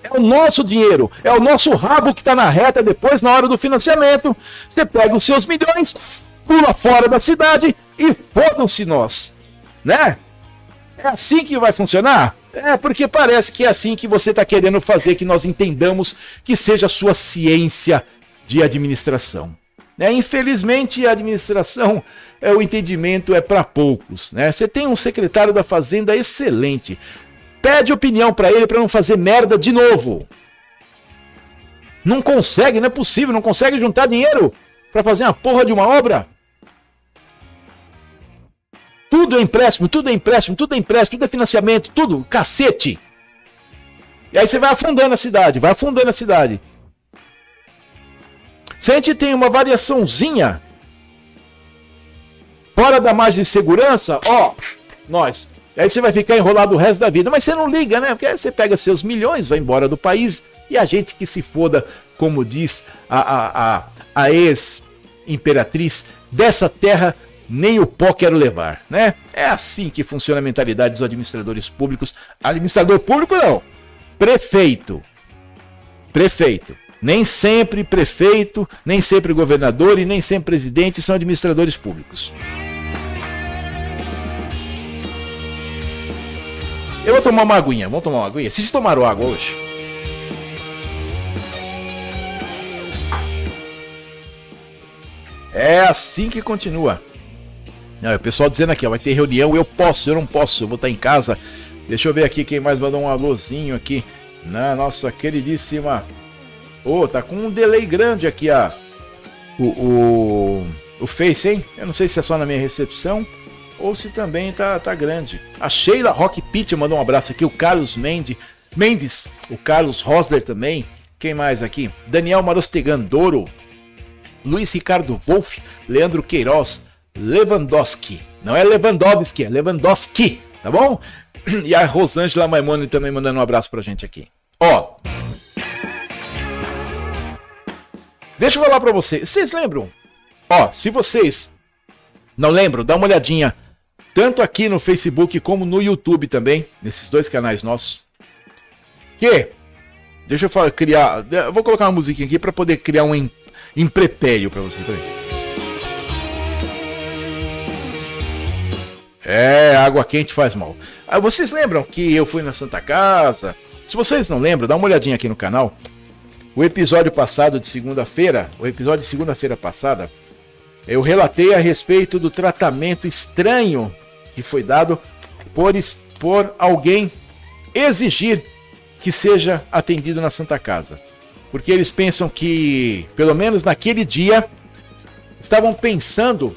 É o nosso dinheiro, é o nosso rabo que está na reta depois, na hora do financiamento. Você pega os seus milhões, pula fora da cidade e fodam-se nós. Né? É assim que vai funcionar? É, porque parece que é assim que você está querendo fazer que nós entendamos que seja a sua ciência de administração. Né? Infelizmente, a administração, é, o entendimento é para poucos. Né? Você tem um secretário da Fazenda excelente. Pede opinião para ele para não fazer merda de novo. Não consegue, não é possível, não consegue juntar dinheiro para fazer uma porra de uma obra. Tudo é empréstimo, tudo é empréstimo, tudo é empréstimo, tudo é financiamento, tudo, cacete. E aí você vai afundando a cidade, vai afundando a cidade. Se a gente tem uma variaçãozinha fora da margem de segurança, ó, nós. Aí você vai ficar enrolado o resto da vida, mas você não liga, né? Porque aí você pega seus milhões, vai embora do país e a gente que se foda, como diz a, a, a, a ex-imperatriz dessa terra, nem o pó quero levar, né? É assim que funciona a mentalidade dos administradores públicos. Administrador público não, prefeito. Prefeito. Nem sempre prefeito, nem sempre governador e nem sempre presidente são administradores públicos. Eu vou tomar uma aguinha, vamos tomar uma aguinha. Vocês tomaram água hoje? É assim que continua. Não, o pessoal dizendo aqui, ó, vai ter reunião, eu posso, eu não posso, eu vou estar em casa. Deixa eu ver aqui quem mais mandou um alôzinho aqui. Na nossa queridíssima. Ô, oh, tá com um delay grande aqui a o, o, o Face, hein? Eu não sei se é só na minha recepção ou se também tá, tá grande. A Sheila Rock Pitt mandou um abraço aqui, o Carlos Mendes, Mendes, o Carlos Rosler também. Quem mais aqui? Daniel Marostegandoro, Luiz Ricardo Wolff, Leandro Queiroz, Lewandowski. Não é Lewandowski, é Lewandowski, tá bom? E a Rosângela Maimone também mandando um abraço pra gente aqui. Ó. Deixa eu falar pra vocês. Vocês lembram? Ó, se vocês não lembram, dá uma olhadinha. Tanto aqui no Facebook como no YouTube também. Nesses dois canais nossos. Que? Deixa eu falar, criar. Eu vou colocar uma musiquinha aqui pra poder criar um imprepério pra vocês. Peraí. É, água quente faz mal. Ah, vocês lembram que eu fui na Santa Casa? Se vocês não lembram, dá uma olhadinha aqui no canal. O episódio passado de segunda-feira, o episódio de segunda-feira passada, eu relatei a respeito do tratamento estranho que foi dado por, por alguém exigir que seja atendido na Santa Casa. Porque eles pensam que, pelo menos naquele dia, estavam pensando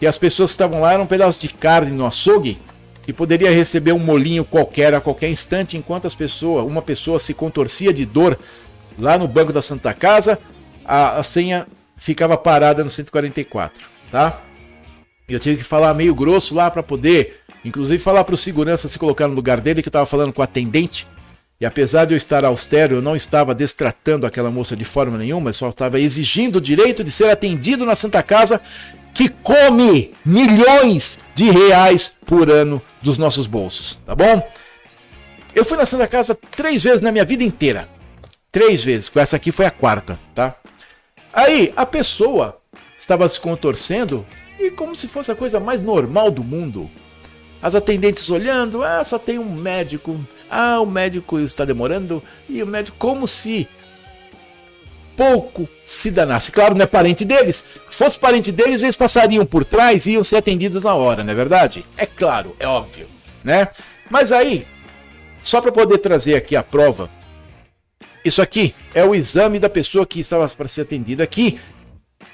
que as pessoas que estavam lá eram um pedaço de carne no açougue que poderia receber um molinho qualquer a qualquer instante, enquanto as pessoas, uma pessoa se contorcia de dor lá no banco da Santa Casa, a, a senha ficava parada no 144, tá? Eu tive que falar meio grosso lá para poder, inclusive falar para o segurança se colocar no lugar dele, que eu estava falando com a atendente. E apesar de eu estar austero, eu não estava destratando aquela moça de forma nenhuma, eu só estava exigindo o direito de ser atendido na Santa Casa, que come milhões de reais por ano dos nossos bolsos, tá bom? Eu fui na Santa Casa três vezes na minha vida inteira. Três vezes. Essa aqui foi a quarta, tá? Aí a pessoa estava se contorcendo e como se fosse a coisa mais normal do mundo. As atendentes olhando, ah, só tem um médico. Ah, o médico está demorando. E o médico, como se pouco se danasse. Claro, não é parente deles. Se fosse parente deles, eles passariam por trás e iam ser atendidos na hora, não é verdade? É claro, é óbvio, né? Mas aí, só para poder trazer aqui a prova, isso aqui é o exame da pessoa que estava para ser atendida aqui.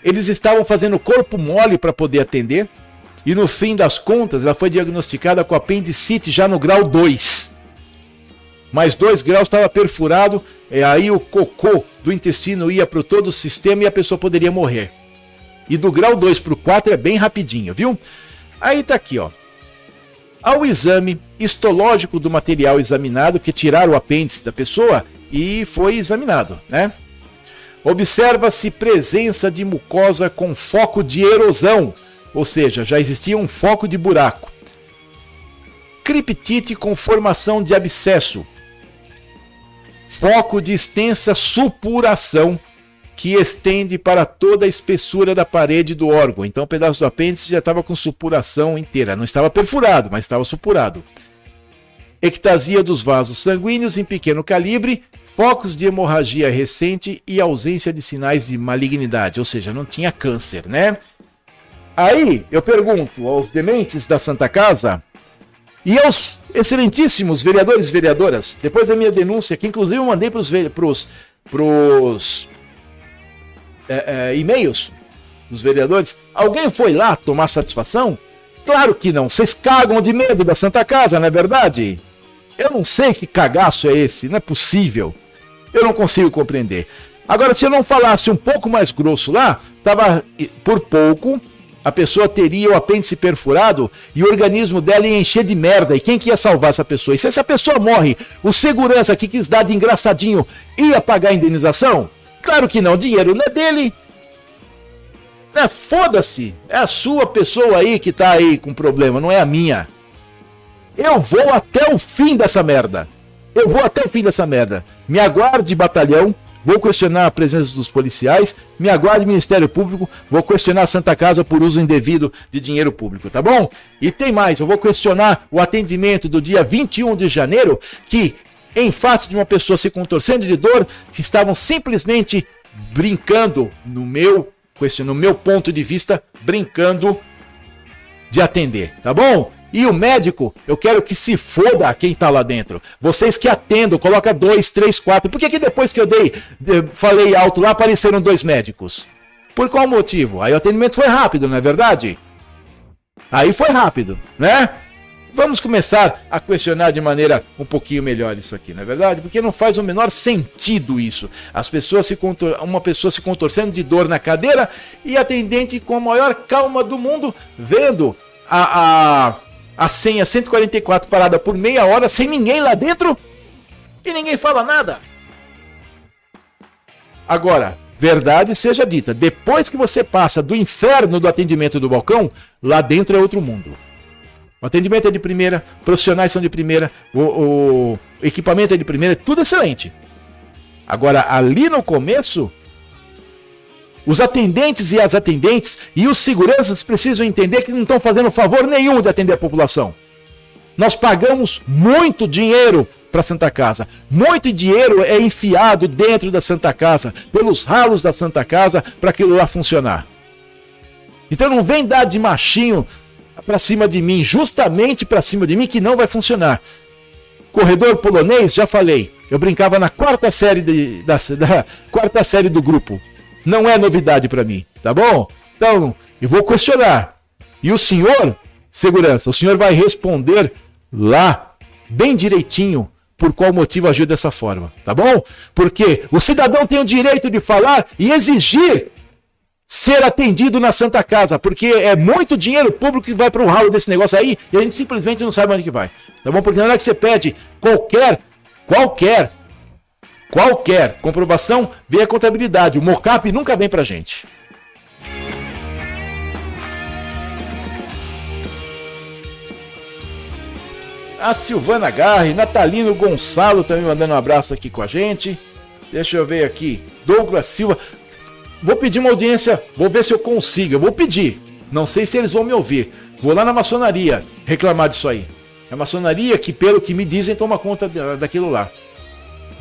Eles estavam fazendo corpo mole para poder atender. E no fim das contas, ela foi diagnosticada com apendicite já no grau 2. mais 2 graus estava perfurado, e aí o cocô do intestino ia para todo o sistema e a pessoa poderia morrer. E do grau 2 para o 4 é bem rapidinho, viu? Aí tá aqui, ó. Ao exame histológico do material examinado, que tiraram o apêndice da pessoa e foi examinado, né? Observa-se presença de mucosa com foco de erosão, ou seja, já existia um foco de buraco. Criptite com formação de abscesso. Foco de extensa supuração que estende para toda a espessura da parede do órgão. Então o pedaço do apêndice já estava com supuração inteira. Não estava perfurado, mas estava supurado. Ectasia dos vasos sanguíneos em pequeno calibre, focos de hemorragia recente e ausência de sinais de malignidade, ou seja, não tinha câncer, né? Aí eu pergunto aos dementes da Santa Casa e aos excelentíssimos vereadores e vereadoras, depois da minha denúncia, que inclusive eu mandei para os pros, é, é, e-mails dos vereadores, alguém foi lá tomar satisfação? Claro que não, vocês cagam de medo da Santa Casa, não é verdade? Eu não sei que cagaço é esse, não é possível. Eu não consigo compreender. Agora, se eu não falasse um pouco mais grosso lá, tava por pouco a pessoa teria o apêndice perfurado e o organismo dela ia encher de merda. E quem que ia salvar essa pessoa? E se essa pessoa morre, o segurança que quis dar de engraçadinho ia pagar a indenização? Claro que não, dinheiro não é dele. É, Foda-se, é a sua pessoa aí que tá aí com problema, não é a minha. Eu vou até o fim dessa merda. Eu vou até o fim dessa merda. Me aguarde, batalhão. Vou questionar a presença dos policiais. Me aguarde, Ministério Público. Vou questionar a Santa Casa por uso indevido de dinheiro público, tá bom? E tem mais. Eu vou questionar o atendimento do dia 21 de janeiro, que, em face de uma pessoa se contorcendo de dor, estavam simplesmente brincando, no meu, no meu ponto de vista, brincando de atender, tá bom? E o médico, eu quero que se foda quem tá lá dentro. Vocês que atendam, coloca dois, três, quatro. Por que, que depois que eu dei, falei alto lá, apareceram dois médicos? Por qual motivo? Aí o atendimento foi rápido, não é verdade? Aí foi rápido, né? Vamos começar a questionar de maneira um pouquinho melhor isso aqui, não é verdade? Porque não faz o menor sentido isso. As pessoas se contor... uma pessoa se contorcendo de dor na cadeira e atendente com a maior calma do mundo vendo a, a a senha 144 parada por meia hora sem ninguém lá dentro e ninguém fala nada. Agora, verdade seja dita, depois que você passa do inferno do atendimento do balcão, lá dentro é outro mundo. O atendimento é de primeira, profissionais são de primeira, o, o equipamento é de primeira, é tudo excelente. Agora, ali no começo, os atendentes e as atendentes e os seguranças precisam entender que não estão fazendo favor nenhum de atender a população. Nós pagamos muito dinheiro para a Santa Casa. Muito dinheiro é enfiado dentro da Santa Casa, pelos ralos da Santa Casa, para aquilo lá funcionar. Então não vem dar de machinho para cima de mim, justamente para cima de mim, que não vai funcionar. Corredor polonês, já falei. Eu brincava na quarta série, de, da, da quarta série do grupo não é novidade para mim, tá bom? Então, eu vou questionar. E o senhor, segurança, o senhor vai responder lá, bem direitinho, por qual motivo agiu dessa forma, tá bom? Porque o cidadão tem o direito de falar e exigir ser atendido na Santa Casa, porque é muito dinheiro público que vai para o ralo desse negócio aí e a gente simplesmente não sabe onde que vai, tá bom? Porque na hora que você pede qualquer, qualquer qualquer comprovação, vem a contabilidade. O mocap nunca vem para gente. A Silvana Garre, Natalino Gonçalo também mandando um abraço aqui com a gente. Deixa eu ver aqui. Douglas Silva. Vou pedir uma audiência, vou ver se eu consigo. Eu vou pedir. Não sei se eles vão me ouvir. Vou lá na maçonaria reclamar disso aí. É a maçonaria que, pelo que me dizem, toma conta daquilo lá.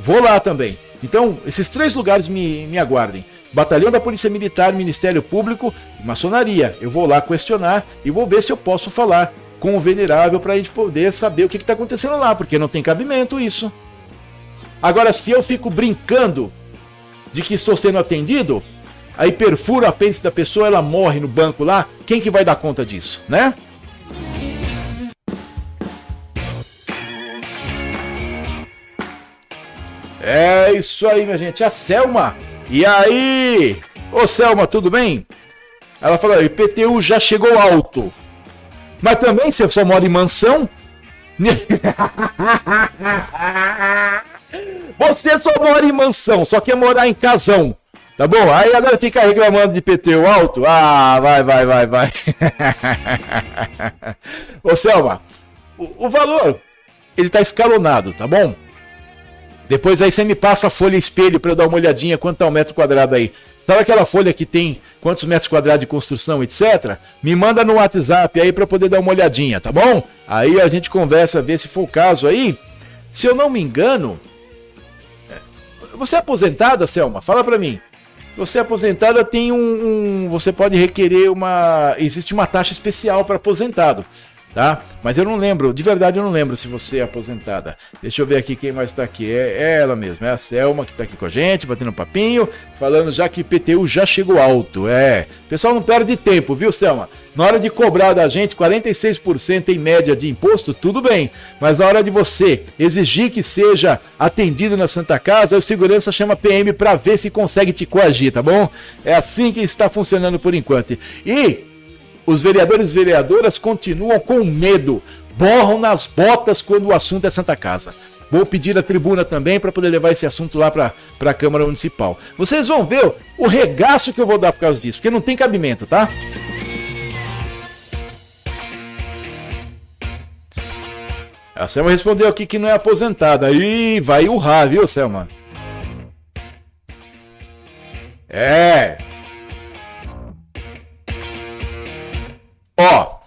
Vou lá também. Então, esses três lugares me, me aguardem: Batalhão da Polícia Militar, Ministério Público e Maçonaria. Eu vou lá questionar e vou ver se eu posso falar com o venerável para a gente poder saber o que está acontecendo lá, porque não tem cabimento isso. Agora, se eu fico brincando de que estou sendo atendido, aí perfura a apêndice da pessoa, ela morre no banco lá, quem que vai dar conta disso, né? É isso aí, minha gente. A Selma. E aí? Ô Selma, tudo bem? Ela falou: IPTU já chegou alto. Mas também, se eu só moro em mansão. Você só mora em mansão, só quer morar em casão. Tá bom? Aí agora fica reclamando de IPTU alto. Ah, vai, vai, vai, vai. Ô Selma, o, o valor, ele tá escalonado, tá bom? Depois aí você me passa a folha espelho para eu dar uma olhadinha quanto tá o metro quadrado aí. Sabe aquela folha que tem quantos metros quadrados de construção, etc? Me manda no WhatsApp aí para poder dar uma olhadinha, tá bom? Aí a gente conversa, vê se for o caso aí. Se eu não me engano, é, você é aposentada, Selma? Fala para mim. Se você é aposentada, tem um, um, você pode requerer uma, existe uma taxa especial para aposentado tá? Mas eu não lembro, de verdade eu não lembro se você é aposentada. Deixa eu ver aqui quem mais está aqui. É, é, ela mesma, é a Selma que está aqui com a gente, batendo papinho, falando já que IPTU já chegou alto. É, pessoal não perde tempo, viu, Selma? Na hora de cobrar da gente 46% em média de imposto, tudo bem. Mas na hora de você exigir que seja atendido na Santa Casa, o segurança chama PM para ver se consegue te coagir, tá bom? É assim que está funcionando por enquanto. E os vereadores e vereadoras continuam com medo, borram nas botas quando o assunto é Santa Casa. Vou pedir a tribuna também para poder levar esse assunto lá para a Câmara Municipal. Vocês vão ver o regaço que eu vou dar por causa disso, porque não tem cabimento, tá? A Selma respondeu aqui que não é aposentada. Ih, vai urrar, viu, Selma? É, Ó.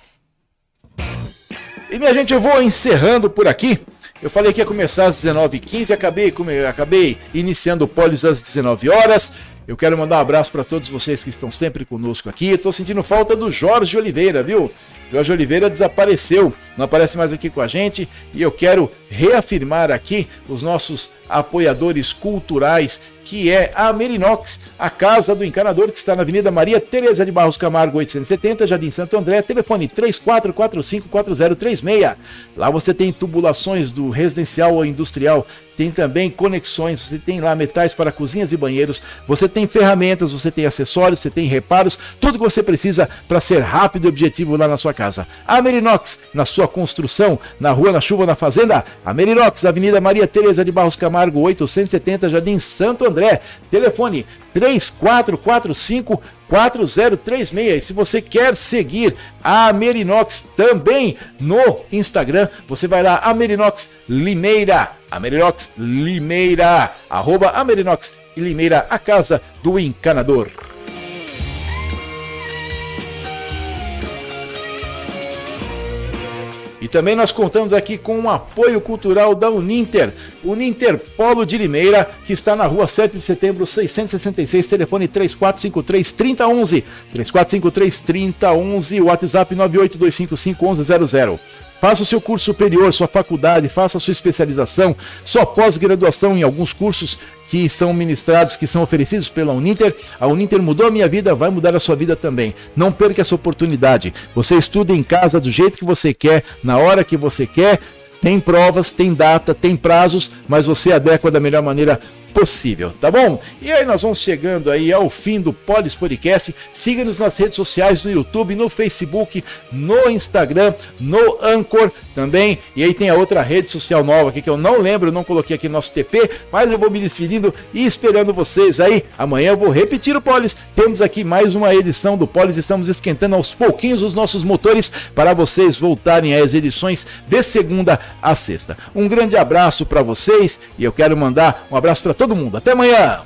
E minha gente, eu vou encerrando por aqui. Eu falei que ia começar às 19h15, acabei, acabei iniciando o Polis às 19 horas. Eu quero mandar um abraço para todos vocês que estão sempre conosco aqui. Estou sentindo falta do Jorge Oliveira, viu? Jorge Oliveira desapareceu, não aparece mais aqui com a gente e eu quero reafirmar aqui os nossos apoiadores culturais, que é a Merinox, a casa do encanador que está na Avenida Maria Tereza de Barros Camargo 870, Jardim Santo André, telefone 34454036. Lá você tem tubulações do residencial ou industrial, tem também conexões, você tem lá metais para cozinhas e banheiros, você tem ferramentas, você tem acessórios, você tem reparos, tudo que você precisa para ser rápido e objetivo lá na sua casa. A Merinox, na sua construção, na rua, na chuva, na fazenda, a Merinox, Avenida Maria Tereza de Barros Camargo 870, Jardim Santo André, telefone 3445 4036. E se você quer seguir a Merinox também no Instagram, você vai lá, Amerinox Limeira, Amerinox Limeira, arroba Amerinox Limeira, a casa do encanador. E também nós contamos aqui com o apoio cultural da Uninter, Uninter Polo de Limeira, que está na rua 7 de setembro, 666, telefone 3453-3011, 3453-3011, WhatsApp 982551100. Faça o seu curso superior, sua faculdade, faça a sua especialização, sua pós-graduação em alguns cursos que são ministrados, que são oferecidos pela Uninter. A Uninter mudou a minha vida, vai mudar a sua vida também. Não perca essa oportunidade. Você estuda em casa do jeito que você quer, na hora que você quer. Tem provas, tem data, tem prazos, mas você adequa da melhor maneira possível, tá bom? E aí nós vamos chegando aí ao fim do Polis Podcast. Siga-nos nas redes sociais, no YouTube, no Facebook, no Instagram, no Anchor também. E aí tem a outra rede social nova aqui que eu não lembro, não coloquei aqui no nosso TP, mas eu vou me despedindo e esperando vocês aí. Amanhã eu vou repetir o Polis. Temos aqui mais uma edição do Polis. Estamos esquentando aos pouquinhos os nossos motores para vocês voltarem às edições de segunda a sexta. Um grande abraço para vocês e eu quero mandar um abraço para todos todo mundo. Até amanhã!